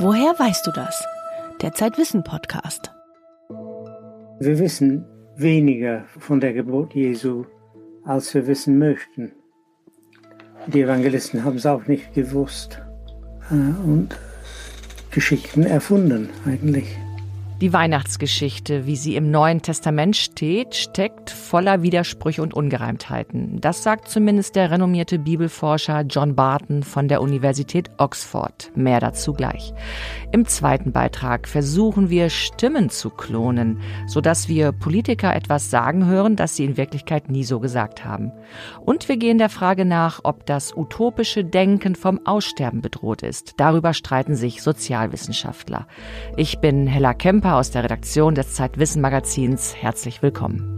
Woher weißt du das? Der Zeitwissen Podcast. Wir wissen weniger von der Geburt Jesu, als wir wissen möchten. Die Evangelisten haben es auch nicht gewusst äh, und Geschichten erfunden eigentlich. Die Weihnachtsgeschichte, wie sie im Neuen Testament steht, steckt voller Widersprüche und Ungereimtheiten. Das sagt zumindest der renommierte Bibelforscher John Barton von der Universität Oxford. Mehr dazu gleich. Im zweiten Beitrag versuchen wir Stimmen zu klonen, sodass wir Politiker etwas sagen hören, das sie in Wirklichkeit nie so gesagt haben. Und wir gehen der Frage nach, ob das utopische Denken vom Aussterben bedroht ist. Darüber streiten sich Sozialwissenschaftler. Ich bin Hella Kemper Kemper aus der Redaktion des Zeitwissen Magazins. Herzlich willkommen.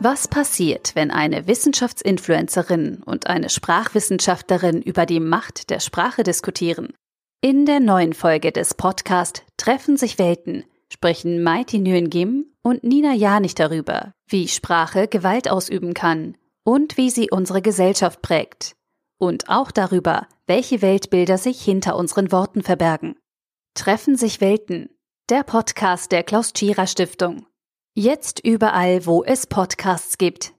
Was passiert, wenn eine Wissenschaftsinfluencerin und eine Sprachwissenschaftlerin über die Macht der Sprache diskutieren? In der neuen Folge des Podcasts Treffen sich Welten sprechen Maiti Nguyen und Nina Janich darüber, wie Sprache Gewalt ausüben kann und wie sie unsere Gesellschaft prägt. Und auch darüber, welche Weltbilder sich hinter unseren Worten verbergen. Treffen sich Welten, der Podcast der Klaus Tschira Stiftung. Jetzt überall, wo es Podcasts gibt.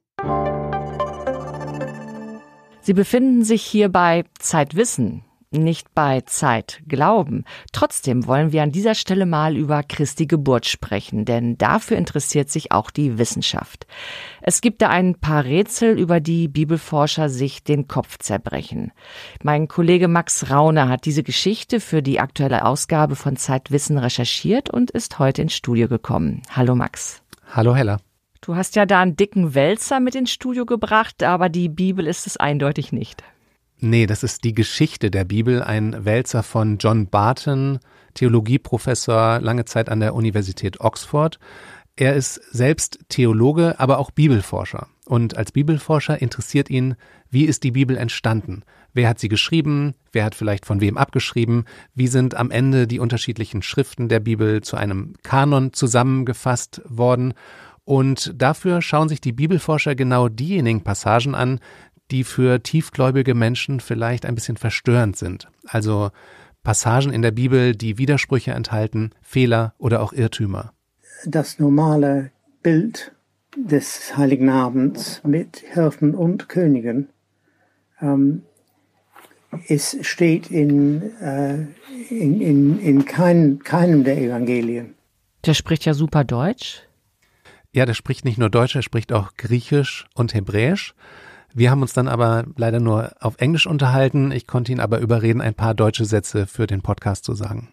Sie befinden sich hier bei Zeitwissen, nicht bei Zeit glauben. Trotzdem wollen wir an dieser Stelle mal über Christi Geburt sprechen, denn dafür interessiert sich auch die Wissenschaft. Es gibt da ein paar Rätsel, über die Bibelforscher sich den Kopf zerbrechen. Mein Kollege Max Rauner hat diese Geschichte für die aktuelle Ausgabe von Zeitwissen recherchiert und ist heute ins Studio gekommen. Hallo Max. Hallo Hella. Du hast ja da einen dicken Wälzer mit ins Studio gebracht, aber die Bibel ist es eindeutig nicht. Nee, das ist die Geschichte der Bibel, ein Wälzer von John Barton, Theologieprofessor, lange Zeit an der Universität Oxford. Er ist selbst Theologe, aber auch Bibelforscher. Und als Bibelforscher interessiert ihn, wie ist die Bibel entstanden? Wer hat sie geschrieben? Wer hat vielleicht von wem abgeschrieben? Wie sind am Ende die unterschiedlichen Schriften der Bibel zu einem Kanon zusammengefasst worden? Und dafür schauen sich die Bibelforscher genau diejenigen Passagen an, die für tiefgläubige Menschen vielleicht ein bisschen verstörend sind. Also Passagen in der Bibel, die Widersprüche enthalten, Fehler oder auch Irrtümer. Das normale Bild des Heiligen Abends mit Hirten und Königen ähm, es steht in, äh, in, in, in kein, keinem der Evangelien. Der spricht ja super Deutsch. Ja, der spricht nicht nur Deutsch, er spricht auch Griechisch und Hebräisch. Wir haben uns dann aber leider nur auf Englisch unterhalten. Ich konnte ihn aber überreden, ein paar deutsche Sätze für den Podcast zu sagen.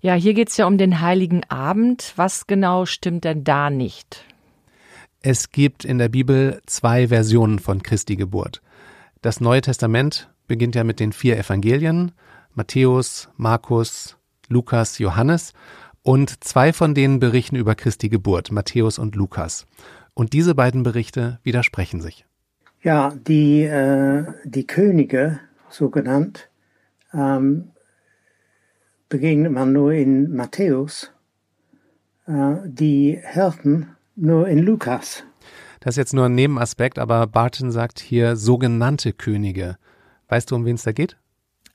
Ja, hier geht es ja um den Heiligen Abend. Was genau stimmt denn da nicht? Es gibt in der Bibel zwei Versionen von Christi Geburt. Das Neue Testament beginnt ja mit den vier Evangelien, Matthäus, Markus, Lukas, Johannes, und zwei von denen berichten über Christi Geburt, Matthäus und Lukas. Und diese beiden Berichte widersprechen sich. Ja, die, äh, die Könige, so genannt, ähm, begegnet man nur in Matthäus, äh, die Hirten nur in Lukas. Das ist jetzt nur ein Nebenaspekt, aber Barton sagt hier sogenannte Könige. Weißt du, um wen es da geht?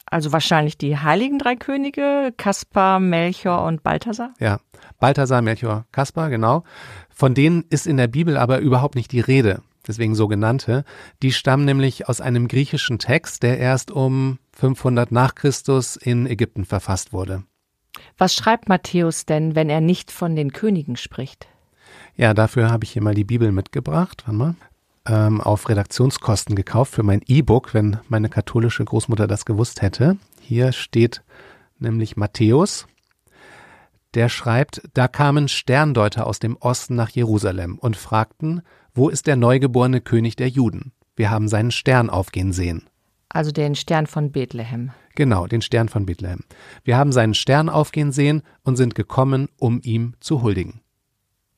Also wahrscheinlich die heiligen drei Könige, Kaspar, Melchior und Balthasar? Ja, Balthasar, Melchior, Kaspar, genau. Von denen ist in der Bibel aber überhaupt nicht die Rede deswegen sogenannte, die stammen nämlich aus einem griechischen Text, der erst um 500 nach Christus in Ägypten verfasst wurde. Was schreibt Matthäus denn, wenn er nicht von den Königen spricht? Ja, dafür habe ich hier mal die Bibel mitgebracht. Warte mal. Ähm, auf Redaktionskosten gekauft für mein E-Book, wenn meine katholische Großmutter das gewusst hätte. Hier steht nämlich Matthäus. Der schreibt, da kamen Sterndeuter aus dem Osten nach Jerusalem und fragten, wo ist der neugeborene König der Juden? Wir haben seinen Stern aufgehen sehen. Also den Stern von Bethlehem. Genau, den Stern von Bethlehem. Wir haben seinen Stern aufgehen sehen und sind gekommen, um ihm zu huldigen.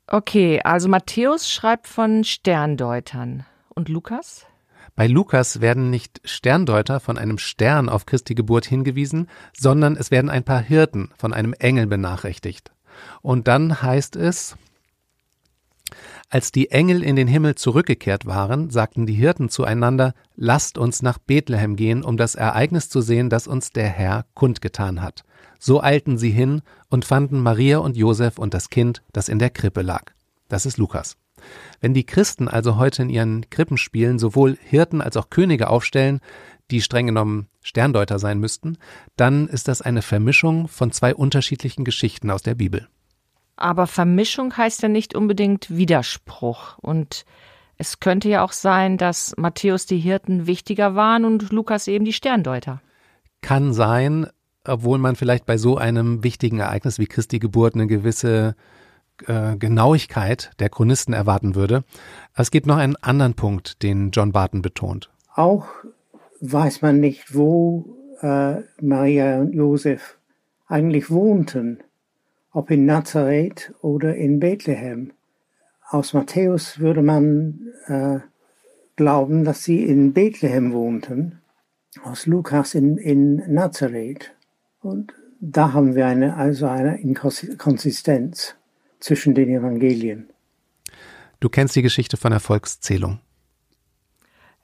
Okay, also Matthäus schreibt von Sterndeutern. Und Lukas? Bei Lukas werden nicht Sterndeuter von einem Stern auf Christi Geburt hingewiesen, sondern es werden ein paar Hirten von einem Engel benachrichtigt. Und dann heißt es, Als die Engel in den Himmel zurückgekehrt waren, sagten die Hirten zueinander, lasst uns nach Bethlehem gehen, um das Ereignis zu sehen, das uns der Herr kundgetan hat. So eilten sie hin und fanden Maria und Josef und das Kind, das in der Krippe lag. Das ist Lukas. Wenn die Christen also heute in ihren Krippenspielen sowohl Hirten als auch Könige aufstellen, die streng genommen Sterndeuter sein müssten, dann ist das eine Vermischung von zwei unterschiedlichen Geschichten aus der Bibel. Aber Vermischung heißt ja nicht unbedingt Widerspruch. Und es könnte ja auch sein, dass Matthäus die Hirten wichtiger waren und Lukas eben die Sterndeuter. Kann sein, obwohl man vielleicht bei so einem wichtigen Ereignis wie Christi Geburt eine gewisse äh, Genauigkeit der Chronisten erwarten würde. Es gibt noch einen anderen Punkt, den John Barton betont. Auch weiß man nicht, wo äh, Maria und Josef eigentlich wohnten ob in Nazareth oder in Bethlehem. Aus Matthäus würde man äh, glauben, dass sie in Bethlehem wohnten, aus Lukas in, in Nazareth. Und da haben wir eine, also eine Inkonsistenz zwischen den Evangelien. Du kennst die Geschichte von der Volkszählung.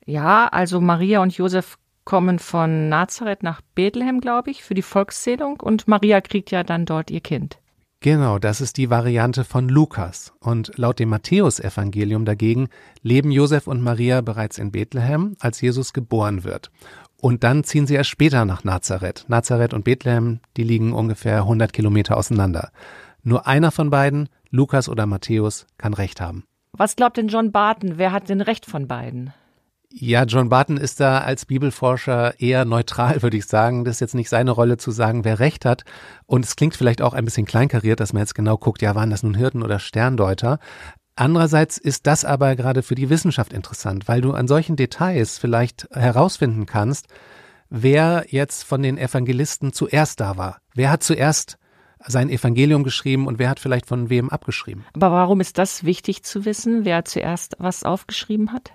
Ja, also Maria und Josef kommen von Nazareth nach Bethlehem, glaube ich, für die Volkszählung und Maria kriegt ja dann dort ihr Kind. Genau, das ist die Variante von Lukas. Und laut dem Matthäusevangelium dagegen leben Josef und Maria bereits in Bethlehem, als Jesus geboren wird. Und dann ziehen sie erst später nach Nazareth. Nazareth und Bethlehem, die liegen ungefähr 100 Kilometer auseinander. Nur einer von beiden, Lukas oder Matthäus, kann Recht haben. Was glaubt denn John Barton? Wer hat denn Recht von beiden? Ja, John Barton ist da als Bibelforscher eher neutral, würde ich sagen. Das ist jetzt nicht seine Rolle zu sagen, wer recht hat. Und es klingt vielleicht auch ein bisschen kleinkariert, dass man jetzt genau guckt, ja, waren das nun Hirten oder Sterndeuter? Andererseits ist das aber gerade für die Wissenschaft interessant, weil du an solchen Details vielleicht herausfinden kannst, wer jetzt von den Evangelisten zuerst da war. Wer hat zuerst sein Evangelium geschrieben und wer hat vielleicht von wem abgeschrieben. Aber warum ist das wichtig zu wissen, wer zuerst was aufgeschrieben hat?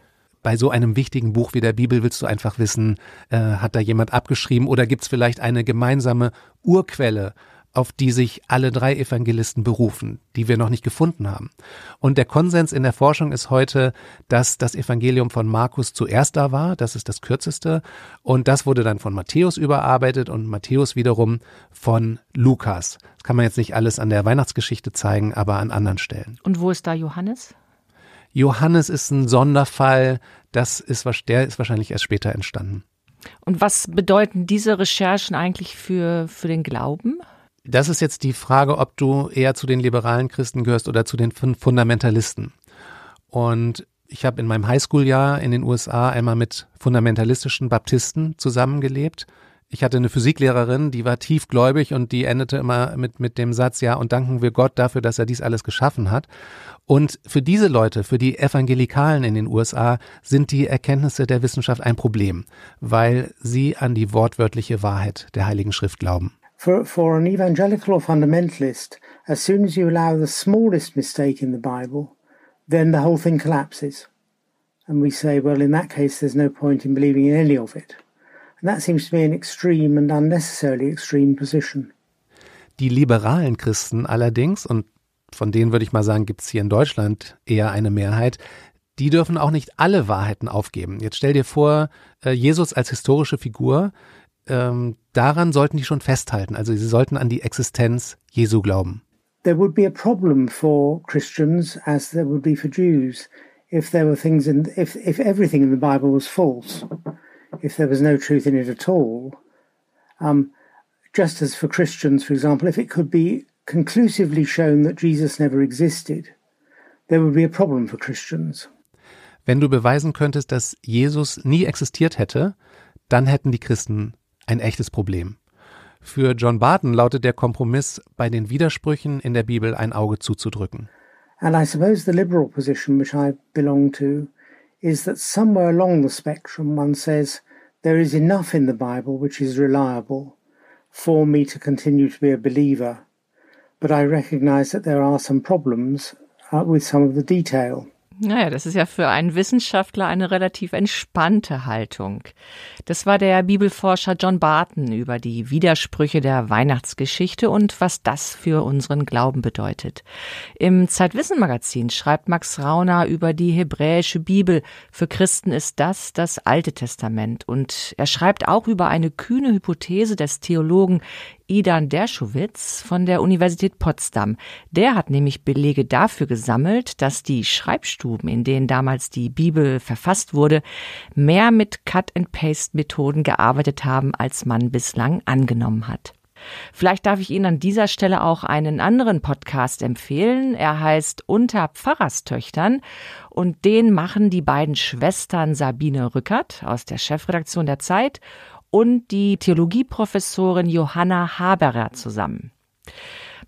bei so einem wichtigen Buch wie der Bibel willst du einfach wissen, äh, hat da jemand abgeschrieben oder gibt es vielleicht eine gemeinsame Urquelle, auf die sich alle drei Evangelisten berufen, die wir noch nicht gefunden haben. Und der Konsens in der Forschung ist heute, dass das Evangelium von Markus zuerst da war, das ist das kürzeste, und das wurde dann von Matthäus überarbeitet und Matthäus wiederum von Lukas. Das kann man jetzt nicht alles an der Weihnachtsgeschichte zeigen, aber an anderen Stellen. Und wo ist da Johannes? Johannes ist ein Sonderfall, das ist, der ist wahrscheinlich erst später entstanden. Und was bedeuten diese Recherchen eigentlich für, für den Glauben? Das ist jetzt die Frage, ob du eher zu den liberalen Christen gehörst oder zu den Fundamentalisten. Und ich habe in meinem Highschool-Jahr in den USA einmal mit fundamentalistischen Baptisten zusammengelebt. Ich hatte eine Physiklehrerin, die war tiefgläubig und die endete immer mit, mit dem Satz, ja, und danken wir Gott dafür, dass er dies alles geschaffen hat. Und für diese Leute, für die Evangelikalen in den USA, sind die Erkenntnisse der Wissenschaft ein Problem, weil sie an die wortwörtliche Wahrheit der Heiligen Schrift glauben. For, for an evangelical or fundamentalist, as soon as you allow the smallest mistake in the Bible, then the whole thing collapses. And we say, well, in that case, there's no point in believing in any of it. And that seems to be an extreme and unnecessarily extreme position. Die liberalen Christen allerdings, und von denen würde ich mal sagen, gibt es hier in Deutschland eher eine Mehrheit, die dürfen auch nicht alle Wahrheiten aufgeben. Jetzt stell dir vor, äh, Jesus als historische Figur, ähm, daran sollten die schon festhalten. Also sie sollten an die Existenz Jesu glauben. There would be a problem for Christians as there would be for Jews if there were things in if if everything in the Bible was false, if there was no truth in it at all. Um, just as for Christians, for example, if it could be conclusively shown that Jesus never existed, there would be a problem for Christians. Wenn du beweisen könntest, dass Jesus nie existiert hätte, dann hätten die Christen ein echtes Problem. Für John Barton lautet der Kompromiss, bei den Widersprüchen in der Bibel ein Auge zuzudrücken. And I suppose the liberal position which I belong to is that somewhere along the spectrum one says there is enough in the Bible which is reliable for me to continue to be a believer but I recognize that there are some problems uh, with some of the detail. Naja, das ist ja für einen Wissenschaftler eine relativ entspannte Haltung. Das war der Bibelforscher John Barton über die Widersprüche der Weihnachtsgeschichte und was das für unseren Glauben bedeutet. Im Zeitwissen-Magazin schreibt Max Rauner über die hebräische Bibel. Für Christen ist das das Alte Testament. Und er schreibt auch über eine kühne Hypothese des Theologen Idan Dershowitz von der Universität Potsdam. Der hat nämlich Belege dafür gesammelt, dass die Schreibstuben, in denen damals die Bibel verfasst wurde, mehr mit Cut-and-Paste-Methoden gearbeitet haben, als man bislang angenommen hat. Vielleicht darf ich Ihnen an dieser Stelle auch einen anderen Podcast empfehlen. Er heißt Unter Pfarrerstöchtern und den machen die beiden Schwestern Sabine Rückert aus der Chefredaktion der Zeit und die Theologieprofessorin Johanna Haberer zusammen.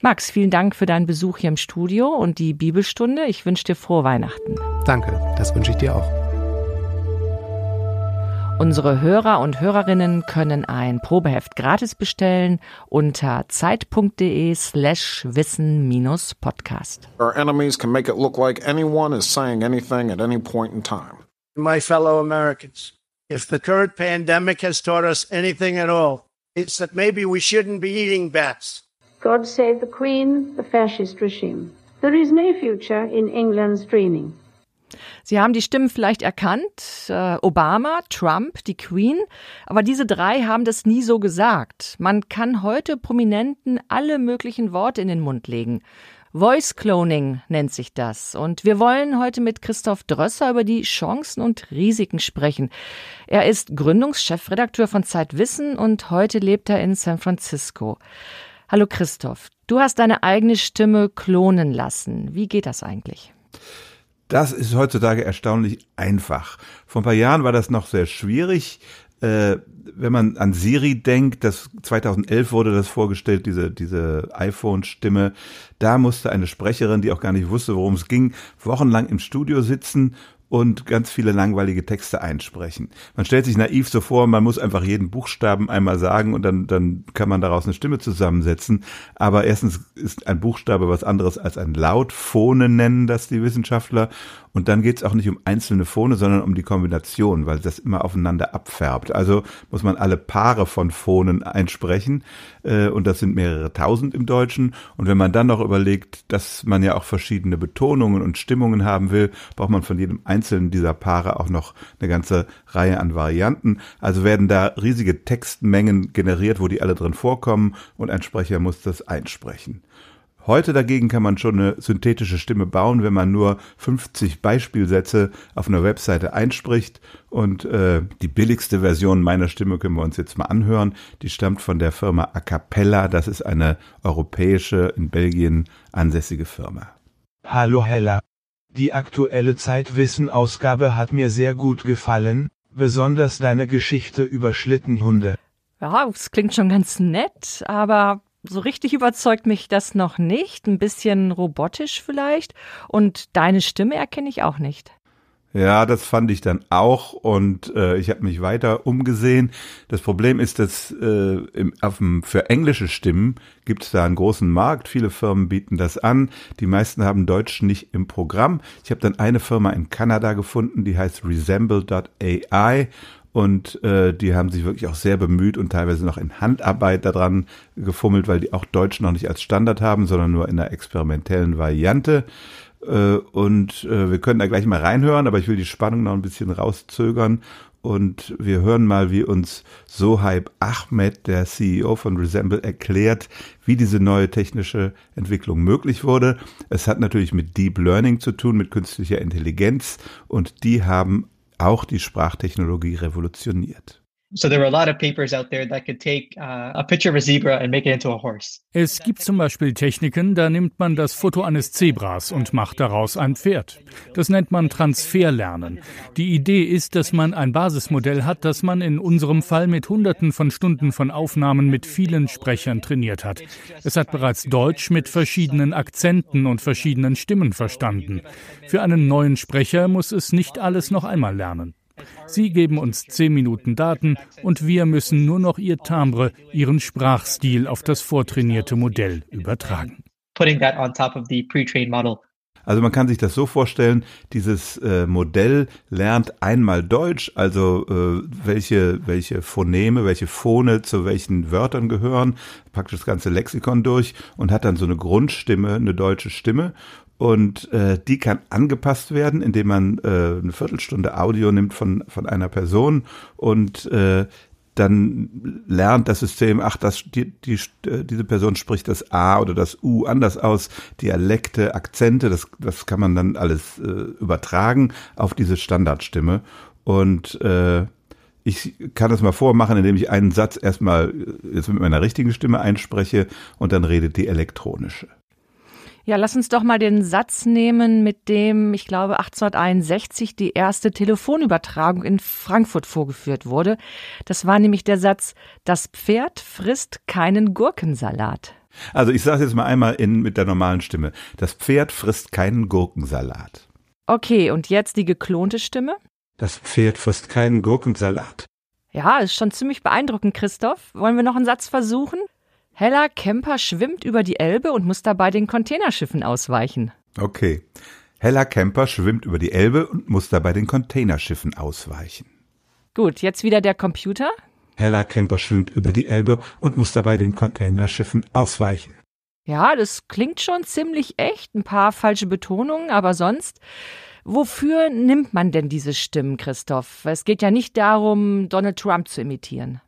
Max, vielen Dank für deinen Besuch hier im Studio und die Bibelstunde. Ich wünsche dir frohe Weihnachten. Danke, das wünsche ich dir auch. Unsere Hörer und Hörerinnen können ein Probeheft gratis bestellen unter zeit.de slash wissen-podcast. Our enemies can make it look like anyone is saying anything at any point in time. My fellow Americans, If the current pandemic has taught us anything at all, it's that maybe we shouldn't be eating bats. God save the Queen, the fascist regime. There is no future in England's dreaming. Sie haben die Stimmen vielleicht erkannt. Äh, Obama, Trump, die Queen. Aber diese drei haben das nie so gesagt. Man kann heute Prominenten alle möglichen Worte in den Mund legen. Voice Cloning nennt sich das. Und wir wollen heute mit Christoph Drösser über die Chancen und Risiken sprechen. Er ist Gründungschefredakteur von Zeitwissen und heute lebt er in San Francisco. Hallo Christoph, du hast deine eigene Stimme klonen lassen. Wie geht das eigentlich? Das ist heutzutage erstaunlich einfach. Vor ein paar Jahren war das noch sehr schwierig. Äh, wenn man an Siri denkt, das 2011 wurde das vorgestellt, diese, diese iPhone-Stimme. Da musste eine Sprecherin, die auch gar nicht wusste, worum es ging, wochenlang im Studio sitzen und ganz viele langweilige Texte einsprechen. Man stellt sich naiv so vor, man muss einfach jeden Buchstaben einmal sagen und dann, dann kann man daraus eine Stimme zusammensetzen. Aber erstens ist ein Buchstabe was anderes als ein Laut. Phone nennen das die Wissenschaftler. Und dann geht es auch nicht um einzelne Phone, sondern um die Kombination, weil das immer aufeinander abfärbt. Also muss man alle Paare von Phonen einsprechen. Äh, und das sind mehrere tausend im Deutschen. Und wenn man dann noch überlegt, dass man ja auch verschiedene Betonungen und Stimmungen haben will, braucht man von jedem einzelnen dieser Paare auch noch eine ganze Reihe an Varianten. Also werden da riesige Textmengen generiert, wo die alle drin vorkommen und ein Sprecher muss das einsprechen. Heute dagegen kann man schon eine synthetische Stimme bauen, wenn man nur 50 Beispielsätze auf einer Webseite einspricht. Und äh, die billigste Version meiner Stimme können wir uns jetzt mal anhören. Die stammt von der Firma Acapella. Das ist eine europäische, in Belgien ansässige Firma. Hallo Hella. Die aktuelle Zeitwissen-Ausgabe hat mir sehr gut gefallen, besonders deine Geschichte über Schlittenhunde. Ja, das klingt schon ganz nett, aber so richtig überzeugt mich das noch nicht. Ein bisschen robotisch vielleicht. Und deine Stimme erkenne ich auch nicht. Ja, das fand ich dann auch und äh, ich habe mich weiter umgesehen. Das Problem ist, dass äh, im, auf dem, für englische Stimmen gibt es da einen großen Markt. Viele Firmen bieten das an. Die meisten haben Deutsch nicht im Programm. Ich habe dann eine Firma in Kanada gefunden, die heißt Resemble.ai und äh, die haben sich wirklich auch sehr bemüht und teilweise noch in Handarbeit daran gefummelt, weil die auch Deutsch noch nicht als Standard haben, sondern nur in einer experimentellen Variante. Äh, und äh, wir können da gleich mal reinhören, aber ich will die Spannung noch ein bisschen rauszögern. Und wir hören mal, wie uns Sohaib Ahmed, der CEO von Resemble, erklärt, wie diese neue technische Entwicklung möglich wurde. Es hat natürlich mit Deep Learning zu tun, mit künstlicher Intelligenz. Und die haben auch die Sprachtechnologie revolutioniert. Uh. Es gibt zum Beispiel Techniken, da nimmt man das Foto eines Zebras und macht daraus ein Pferd. Das nennt man Transferlernen. Die Idee ist, dass man ein Basismodell hat, das man in unserem Fall mit Hunderten von Stunden von Aufnahmen mit vielen Sprechern trainiert hat. Es hat bereits Deutsch mit verschiedenen Akzenten und verschiedenen Stimmen verstanden. Für einen neuen Sprecher muss es nicht alles noch einmal lernen. Sie geben uns zehn Minuten Daten und wir müssen nur noch Ihr Timbre, Ihren Sprachstil auf das vortrainierte Modell übertragen. Also man kann sich das so vorstellen, dieses äh, Modell lernt einmal Deutsch, also äh, welche, welche Phoneme, welche Phone zu welchen Wörtern gehören, praktisch das ganze Lexikon durch und hat dann so eine Grundstimme, eine deutsche Stimme und äh, die kann angepasst werden, indem man äh, eine Viertelstunde Audio nimmt von, von einer Person und äh, dann lernt das System, ach, das, die, die, äh, diese Person spricht das A oder das U anders aus, Dialekte, Akzente, das, das kann man dann alles äh, übertragen auf diese Standardstimme. Und äh, ich kann das mal vormachen, indem ich einen Satz erstmal äh, jetzt mit meiner richtigen Stimme einspreche und dann redet die elektronische. Ja, lass uns doch mal den Satz nehmen, mit dem, ich glaube, 1861 die erste Telefonübertragung in Frankfurt vorgeführt wurde. Das war nämlich der Satz, das Pferd frisst keinen Gurkensalat. Also ich sage jetzt mal einmal in, mit der normalen Stimme. Das Pferd frisst keinen Gurkensalat. Okay, und jetzt die geklonte Stimme? Das Pferd frisst keinen Gurkensalat. Ja, ist schon ziemlich beeindruckend, Christoph. Wollen wir noch einen Satz versuchen? Hella Kemper schwimmt über die Elbe und muss dabei den Containerschiffen ausweichen. Okay. Hella Kemper schwimmt über die Elbe und muss dabei den Containerschiffen ausweichen. Gut, jetzt wieder der Computer. Hella Kemper schwimmt über die Elbe und muss dabei den Containerschiffen ausweichen. Ja, das klingt schon ziemlich echt. Ein paar falsche Betonungen, aber sonst. Wofür nimmt man denn diese Stimmen, Christoph? Es geht ja nicht darum, Donald Trump zu imitieren.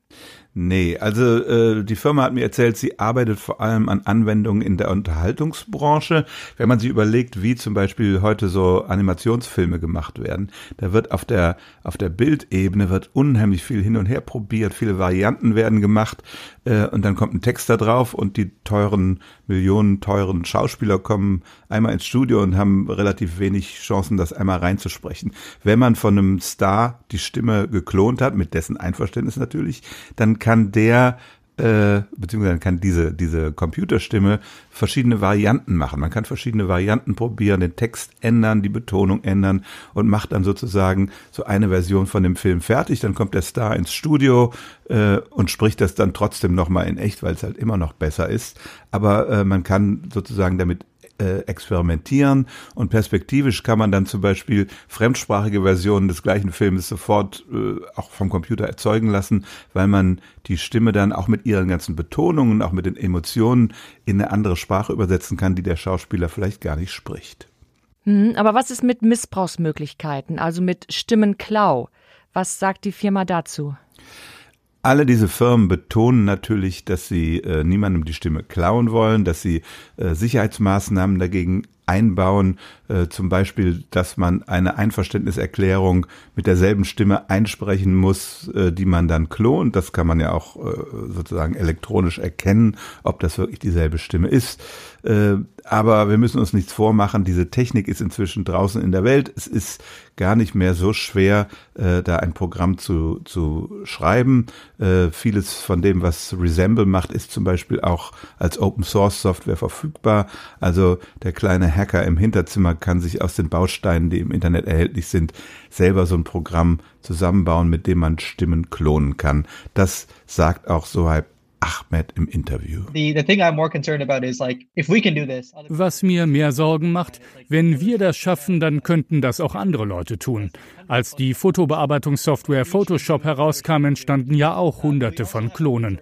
Nee, also äh, die Firma hat mir erzählt, sie arbeitet vor allem an Anwendungen in der Unterhaltungsbranche. Wenn man sich überlegt, wie zum Beispiel heute so Animationsfilme gemacht werden, da wird auf der auf der Bildebene wird unheimlich viel hin und her probiert, viele Varianten werden gemacht äh, und dann kommt ein Text da drauf und die teuren Millionen teuren Schauspieler kommen einmal ins Studio und haben relativ wenig Chancen, das einmal reinzusprechen. Wenn man von einem Star die Stimme geklont hat, mit dessen Einverständnis natürlich, dann kann der äh, beziehungsweise kann diese, diese Computerstimme verschiedene Varianten machen. Man kann verschiedene Varianten probieren, den Text ändern, die Betonung ändern und macht dann sozusagen so eine Version von dem Film fertig. Dann kommt der Star ins Studio äh, und spricht das dann trotzdem nochmal in echt, weil es halt immer noch besser ist. Aber äh, man kann sozusagen damit äh, experimentieren und perspektivisch kann man dann zum Beispiel fremdsprachige Versionen des gleichen Filmes sofort äh, auch vom Computer erzeugen lassen, weil man die Stimme dann auch mit ihren ganzen Betonungen, auch mit den Emotionen in eine andere Sprache übersetzen kann, die der Schauspieler vielleicht gar nicht spricht. Hm, aber was ist mit Missbrauchsmöglichkeiten, also mit Stimmenklau? Was sagt die Firma dazu? Alle diese Firmen betonen natürlich, dass sie äh, niemandem die Stimme klauen wollen, dass sie äh, Sicherheitsmaßnahmen dagegen einbauen, äh, zum Beispiel, dass man eine Einverständniserklärung mit derselben Stimme einsprechen muss, äh, die man dann klont. Das kann man ja auch äh, sozusagen elektronisch erkennen, ob das wirklich dieselbe Stimme ist. Äh, aber wir müssen uns nichts vormachen. Diese Technik ist inzwischen draußen in der Welt. Es ist gar nicht mehr so schwer, äh, da ein Programm zu, zu schreiben. Äh, vieles von dem, was Resemble macht, ist zum Beispiel auch als Open Source Software verfügbar. Also der kleine Hacker im Hinterzimmer kann sich aus den Bausteinen, die im Internet erhältlich sind, selber so ein Programm zusammenbauen, mit dem man Stimmen klonen kann. Das sagt auch Sohaib Ahmed im Interview. Was mir mehr Sorgen macht, wenn wir das schaffen, dann könnten das auch andere Leute tun. Als die Fotobearbeitungssoftware Photoshop herauskam, entstanden ja auch hunderte von Klonen.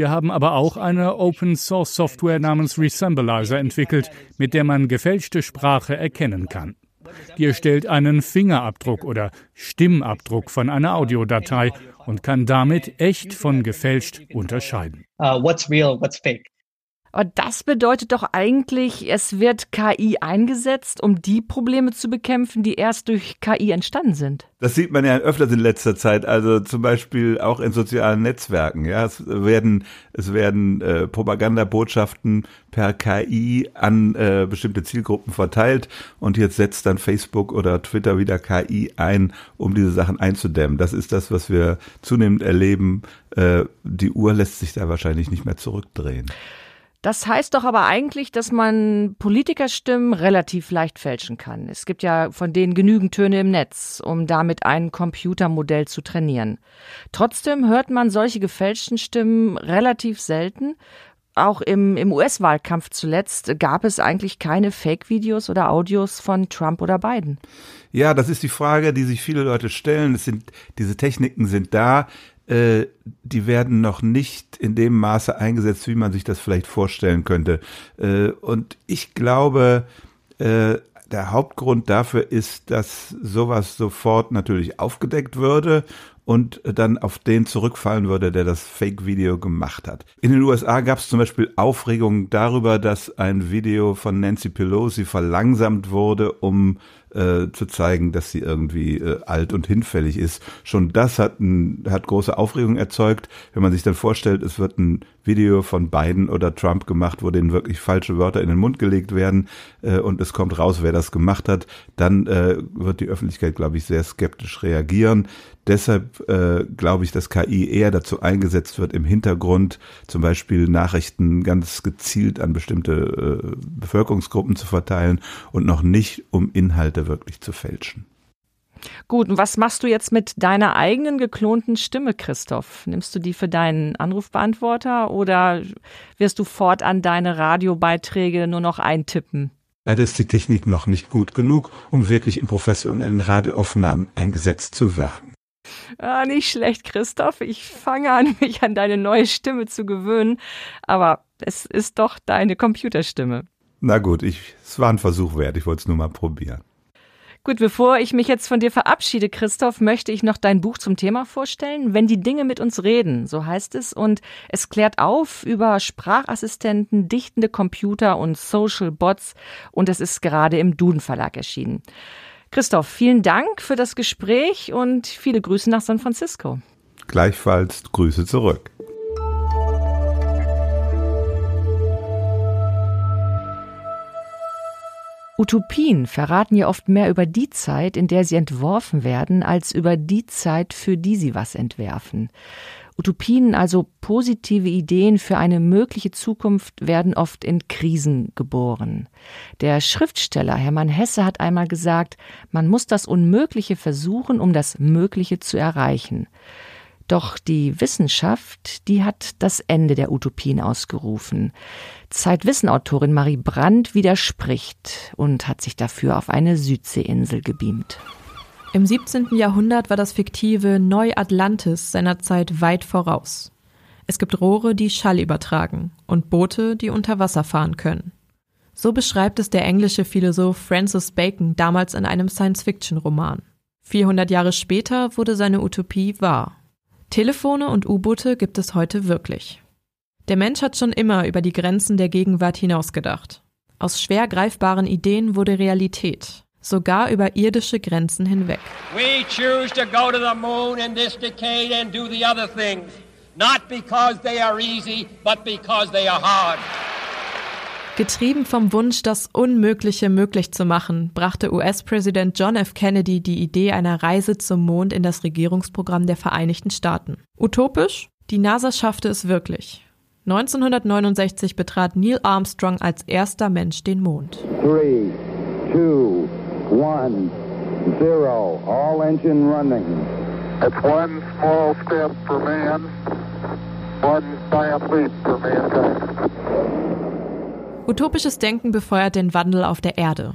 Wir haben aber auch eine Open Source Software namens Resembleizer entwickelt, mit der man gefälschte Sprache erkennen kann. Die erstellt einen Fingerabdruck oder Stimmabdruck von einer Audiodatei und kann damit echt von gefälscht unterscheiden. Uh, what's real, what's fake? Und das bedeutet doch eigentlich, es wird KI eingesetzt, um die Probleme zu bekämpfen, die erst durch KI entstanden sind. Das sieht man ja öfters in letzter Zeit, also zum Beispiel auch in sozialen Netzwerken. Ja, es werden es werden äh, Propagandabotschaften per KI an äh, bestimmte Zielgruppen verteilt und jetzt setzt dann Facebook oder Twitter wieder KI ein, um diese Sachen einzudämmen. Das ist das, was wir zunehmend erleben. Äh, die Uhr lässt sich da wahrscheinlich nicht mehr zurückdrehen. Das heißt doch aber eigentlich, dass man Politikerstimmen relativ leicht fälschen kann. Es gibt ja von denen genügend Töne im Netz, um damit ein Computermodell zu trainieren. Trotzdem hört man solche gefälschten Stimmen relativ selten. auch im, im US-Wahlkampf zuletzt gab es eigentlich keine Fake-Videos oder Audios von Trump oder Biden. Ja, das ist die Frage, die sich viele Leute stellen. Es sind, diese Techniken sind da. Äh, die werden noch nicht in dem Maße eingesetzt, wie man sich das vielleicht vorstellen könnte. Äh, und ich glaube, äh, der Hauptgrund dafür ist, dass sowas sofort natürlich aufgedeckt würde und dann auf den zurückfallen würde, der das Fake-Video gemacht hat. In den USA gab es zum Beispiel Aufregung darüber, dass ein Video von Nancy Pelosi verlangsamt wurde, um äh, zu zeigen, dass sie irgendwie äh, alt und hinfällig ist. Schon das hat, ein, hat große Aufregung erzeugt, wenn man sich dann vorstellt, es wird ein Video von Biden oder Trump gemacht, wo denen wirklich falsche Wörter in den Mund gelegt werden äh, und es kommt raus, wer das gemacht hat, dann äh, wird die Öffentlichkeit, glaube ich, sehr skeptisch reagieren. Deshalb äh, glaube ich, dass KI eher dazu eingesetzt wird, im Hintergrund zum Beispiel Nachrichten ganz gezielt an bestimmte äh, Bevölkerungsgruppen zu verteilen und noch nicht, um Inhalte wirklich zu fälschen. Gut, und was machst du jetzt mit deiner eigenen geklonten Stimme, Christoph? Nimmst du die für deinen Anrufbeantworter oder wirst du fortan deine Radiobeiträge nur noch eintippen? Leider ist die Technik noch nicht gut genug, um wirklich in professionellen Radioaufnahmen eingesetzt zu werden. Ah, nicht schlecht, Christoph. Ich fange an, mich an deine neue Stimme zu gewöhnen. Aber es ist doch deine Computerstimme. Na gut, ich, es war ein Versuch wert. Ich wollte es nur mal probieren. Gut, bevor ich mich jetzt von dir verabschiede, Christoph, möchte ich noch dein Buch zum Thema vorstellen. Wenn die Dinge mit uns reden, so heißt es. Und es klärt auf über Sprachassistenten, dichtende Computer und Social Bots. Und es ist gerade im Duden Verlag erschienen. Christoph, vielen Dank für das Gespräch und viele Grüße nach San Francisco. Gleichfalls Grüße zurück. Utopien verraten ja oft mehr über die Zeit, in der sie entworfen werden, als über die Zeit, für die sie was entwerfen. Utopien, also positive Ideen für eine mögliche Zukunft, werden oft in Krisen geboren. Der Schriftsteller Hermann Hesse hat einmal gesagt, man muss das Unmögliche versuchen, um das Mögliche zu erreichen. Doch die Wissenschaft, die hat das Ende der Utopien ausgerufen. Zeitwissenautorin Marie Brandt widerspricht und hat sich dafür auf eine Südseeinsel gebeamt. Im 17. Jahrhundert war das fiktive Neu-Atlantis seiner Zeit weit voraus. Es gibt Rohre, die Schall übertragen und Boote, die unter Wasser fahren können. So beschreibt es der englische Philosoph Francis Bacon damals in einem Science-Fiction-Roman. 400 Jahre später wurde seine Utopie wahr. Telefone und U-Boote gibt es heute wirklich. Der Mensch hat schon immer über die Grenzen der Gegenwart hinausgedacht. Aus schwer greifbaren Ideen wurde Realität, sogar über irdische Grenzen hinweg. We choose to go to the moon in this decade and do the other things, not because they are easy, but because they are hard. Getrieben vom Wunsch, das Unmögliche möglich zu machen, brachte US-Präsident John F. Kennedy die Idee einer Reise zum Mond in das Regierungsprogramm der Vereinigten Staaten. Utopisch? Die NASA schaffte es wirklich. 1969 betrat Neil Armstrong als erster Mensch den Mond. Three, two, one, zero. All engine running. It's one small step for man, one giant leap for mankind. Utopisches Denken befeuert den Wandel auf der Erde.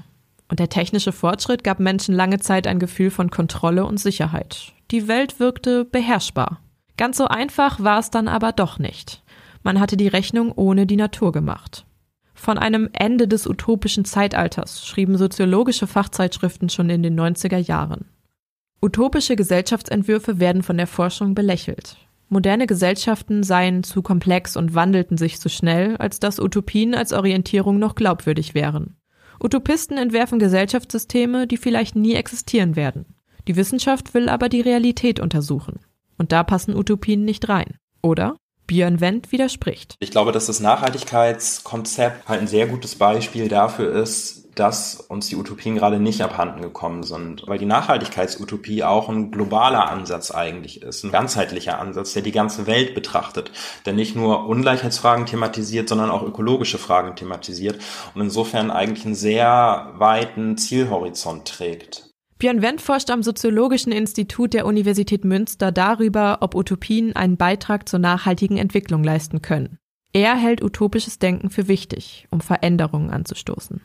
Und der technische Fortschritt gab Menschen lange Zeit ein Gefühl von Kontrolle und Sicherheit. Die Welt wirkte beherrschbar. Ganz so einfach war es dann aber doch nicht. Man hatte die Rechnung ohne die Natur gemacht. Von einem Ende des utopischen Zeitalters schrieben soziologische Fachzeitschriften schon in den 90er Jahren. Utopische Gesellschaftsentwürfe werden von der Forschung belächelt. Moderne Gesellschaften seien zu komplex und wandelten sich zu schnell, als dass Utopien als Orientierung noch glaubwürdig wären. Utopisten entwerfen Gesellschaftssysteme, die vielleicht nie existieren werden. Die Wissenschaft will aber die Realität untersuchen. Und da passen Utopien nicht rein. Oder? Björn Wendt widerspricht. Ich glaube, dass das Nachhaltigkeitskonzept halt ein sehr gutes Beispiel dafür ist, dass uns die Utopien gerade nicht abhanden gekommen sind, weil die Nachhaltigkeitsutopie auch ein globaler Ansatz eigentlich ist, ein ganzheitlicher Ansatz, der die ganze Welt betrachtet, der nicht nur Ungleichheitsfragen thematisiert, sondern auch ökologische Fragen thematisiert und insofern eigentlich einen sehr weiten Zielhorizont trägt. Björn Wendt forscht am Soziologischen Institut der Universität Münster darüber, ob Utopien einen Beitrag zur nachhaltigen Entwicklung leisten können. Er hält utopisches Denken für wichtig, um Veränderungen anzustoßen.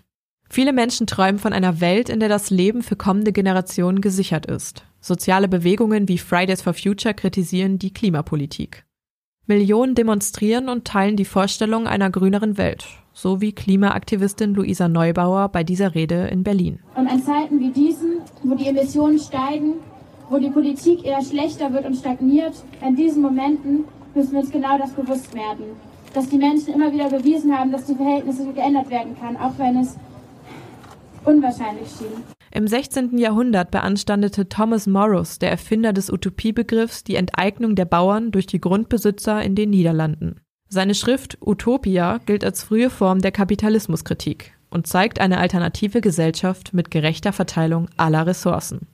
Viele Menschen träumen von einer Welt, in der das Leben für kommende Generationen gesichert ist. Soziale Bewegungen wie Fridays for Future kritisieren die Klimapolitik. Millionen demonstrieren und teilen die Vorstellung einer grüneren Welt, so wie Klimaaktivistin Luisa Neubauer bei dieser Rede in Berlin. Und an Zeiten wie diesen, wo die Emissionen steigen, wo die Politik eher schlechter wird und stagniert, in diesen Momenten müssen wir uns genau das bewusst werden. Dass die Menschen immer wieder bewiesen haben, dass die Verhältnisse geändert werden kann, auch wenn es unwahrscheinlich schien. Im 16. Jahrhundert beanstandete Thomas Morris, der Erfinder des Utopiebegriffs, die Enteignung der Bauern durch die Grundbesitzer in den Niederlanden. Seine Schrift Utopia gilt als frühe Form der Kapitalismuskritik und zeigt eine alternative Gesellschaft mit gerechter Verteilung aller Ressourcen.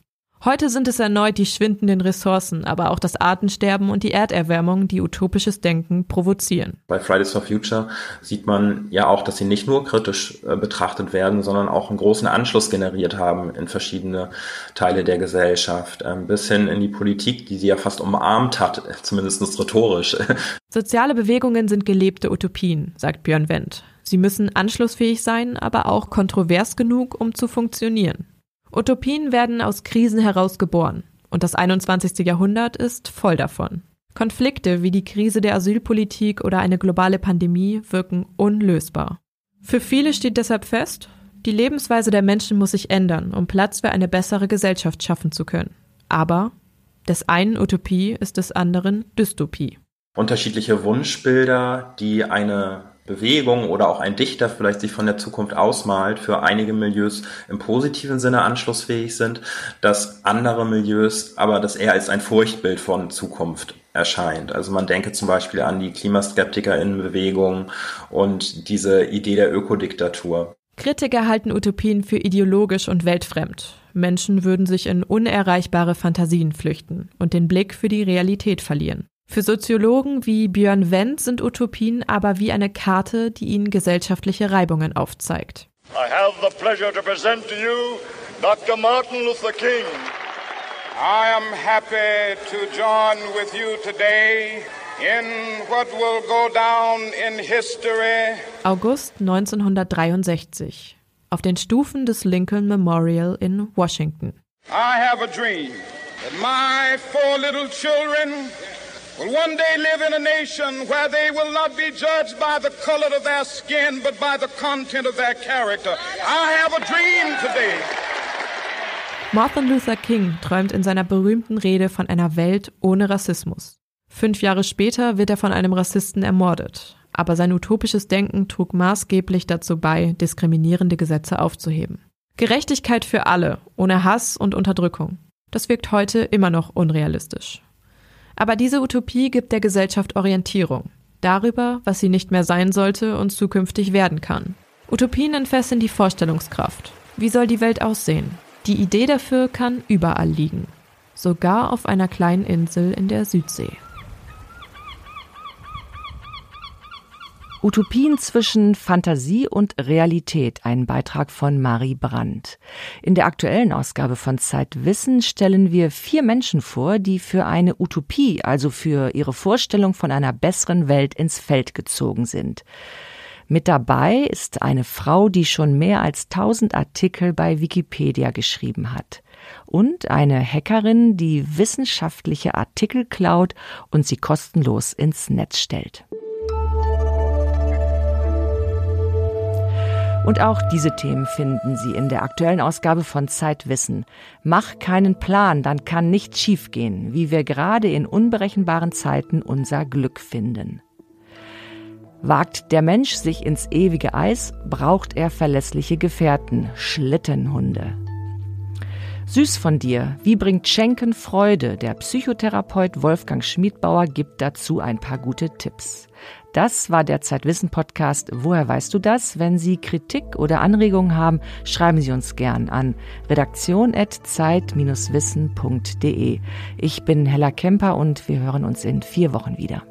Heute sind es erneut die schwindenden Ressourcen, aber auch das Artensterben und die Erderwärmung, die utopisches Denken provozieren. Bei Fridays for Future sieht man ja auch, dass sie nicht nur kritisch äh, betrachtet werden, sondern auch einen großen Anschluss generiert haben in verschiedene Teile der Gesellschaft, äh, bis hin in die Politik, die sie ja fast umarmt hat, zumindest rhetorisch. Soziale Bewegungen sind gelebte Utopien, sagt Björn Wendt. Sie müssen anschlussfähig sein, aber auch kontrovers genug, um zu funktionieren. Utopien werden aus Krisen heraus geboren. Und das 21. Jahrhundert ist voll davon. Konflikte wie die Krise der Asylpolitik oder eine globale Pandemie wirken unlösbar. Für viele steht deshalb fest, die Lebensweise der Menschen muss sich ändern, um Platz für eine bessere Gesellschaft schaffen zu können. Aber des einen Utopie ist des anderen Dystopie. Unterschiedliche Wunschbilder, die eine Bewegung oder auch ein Dichter vielleicht sich von der Zukunft ausmalt, für einige Milieus im positiven Sinne anschlussfähig sind, dass andere Milieus aber das eher als ein Furchtbild von Zukunft erscheint. Also man denke zum Beispiel an die KlimaskeptikerInnenbewegung und diese Idee der Ökodiktatur. Kritiker halten Utopien für ideologisch und weltfremd. Menschen würden sich in unerreichbare Fantasien flüchten und den Blick für die Realität verlieren. Für Soziologen wie Björn Wendt sind Utopien aber wie eine Karte, die ihnen gesellschaftliche Reibungen aufzeigt. I have the pleasure to present to you Dr. Martin Luther King. I am happy to join with you today in what will go down in history. August 1963 auf den Stufen des Lincoln Memorial in Washington. I have a dream that my four little children will one day live in a nation where they will not be judged by the color of their skin, but by the content of their character. I have a dream today. Martin Luther King träumt in seiner berühmten Rede von einer Welt ohne Rassismus. Fünf Jahre später wird er von einem Rassisten ermordet. Aber sein utopisches Denken trug maßgeblich dazu bei, diskriminierende Gesetze aufzuheben. Gerechtigkeit für alle, ohne Hass und Unterdrückung. Das wirkt heute immer noch unrealistisch. Aber diese Utopie gibt der Gesellschaft Orientierung darüber, was sie nicht mehr sein sollte und zukünftig werden kann. Utopien entfesseln die Vorstellungskraft. Wie soll die Welt aussehen? Die Idee dafür kann überall liegen, sogar auf einer kleinen Insel in der Südsee. Utopien zwischen Fantasie und Realität, ein Beitrag von Marie Brandt. In der aktuellen Ausgabe von Zeitwissen stellen wir vier Menschen vor, die für eine Utopie, also für ihre Vorstellung von einer besseren Welt ins Feld gezogen sind. Mit dabei ist eine Frau, die schon mehr als tausend Artikel bei Wikipedia geschrieben hat. Und eine Hackerin, die wissenschaftliche Artikel klaut und sie kostenlos ins Netz stellt. Und auch diese Themen finden Sie in der aktuellen Ausgabe von Zeitwissen. Mach keinen Plan, dann kann nichts schiefgehen, wie wir gerade in unberechenbaren Zeiten unser Glück finden. Wagt der Mensch sich ins ewige Eis, braucht er verlässliche Gefährten, Schlittenhunde. Süß von dir, wie bringt Schenken Freude? Der Psychotherapeut Wolfgang Schmiedbauer gibt dazu ein paar gute Tipps. Das war der Zeitwissen Podcast. Woher weißt du das? Wenn Sie Kritik oder Anregungen haben, schreiben Sie uns gern an redaktion@zeit-wissen.de. Ich bin Hella Kemper und wir hören uns in vier Wochen wieder.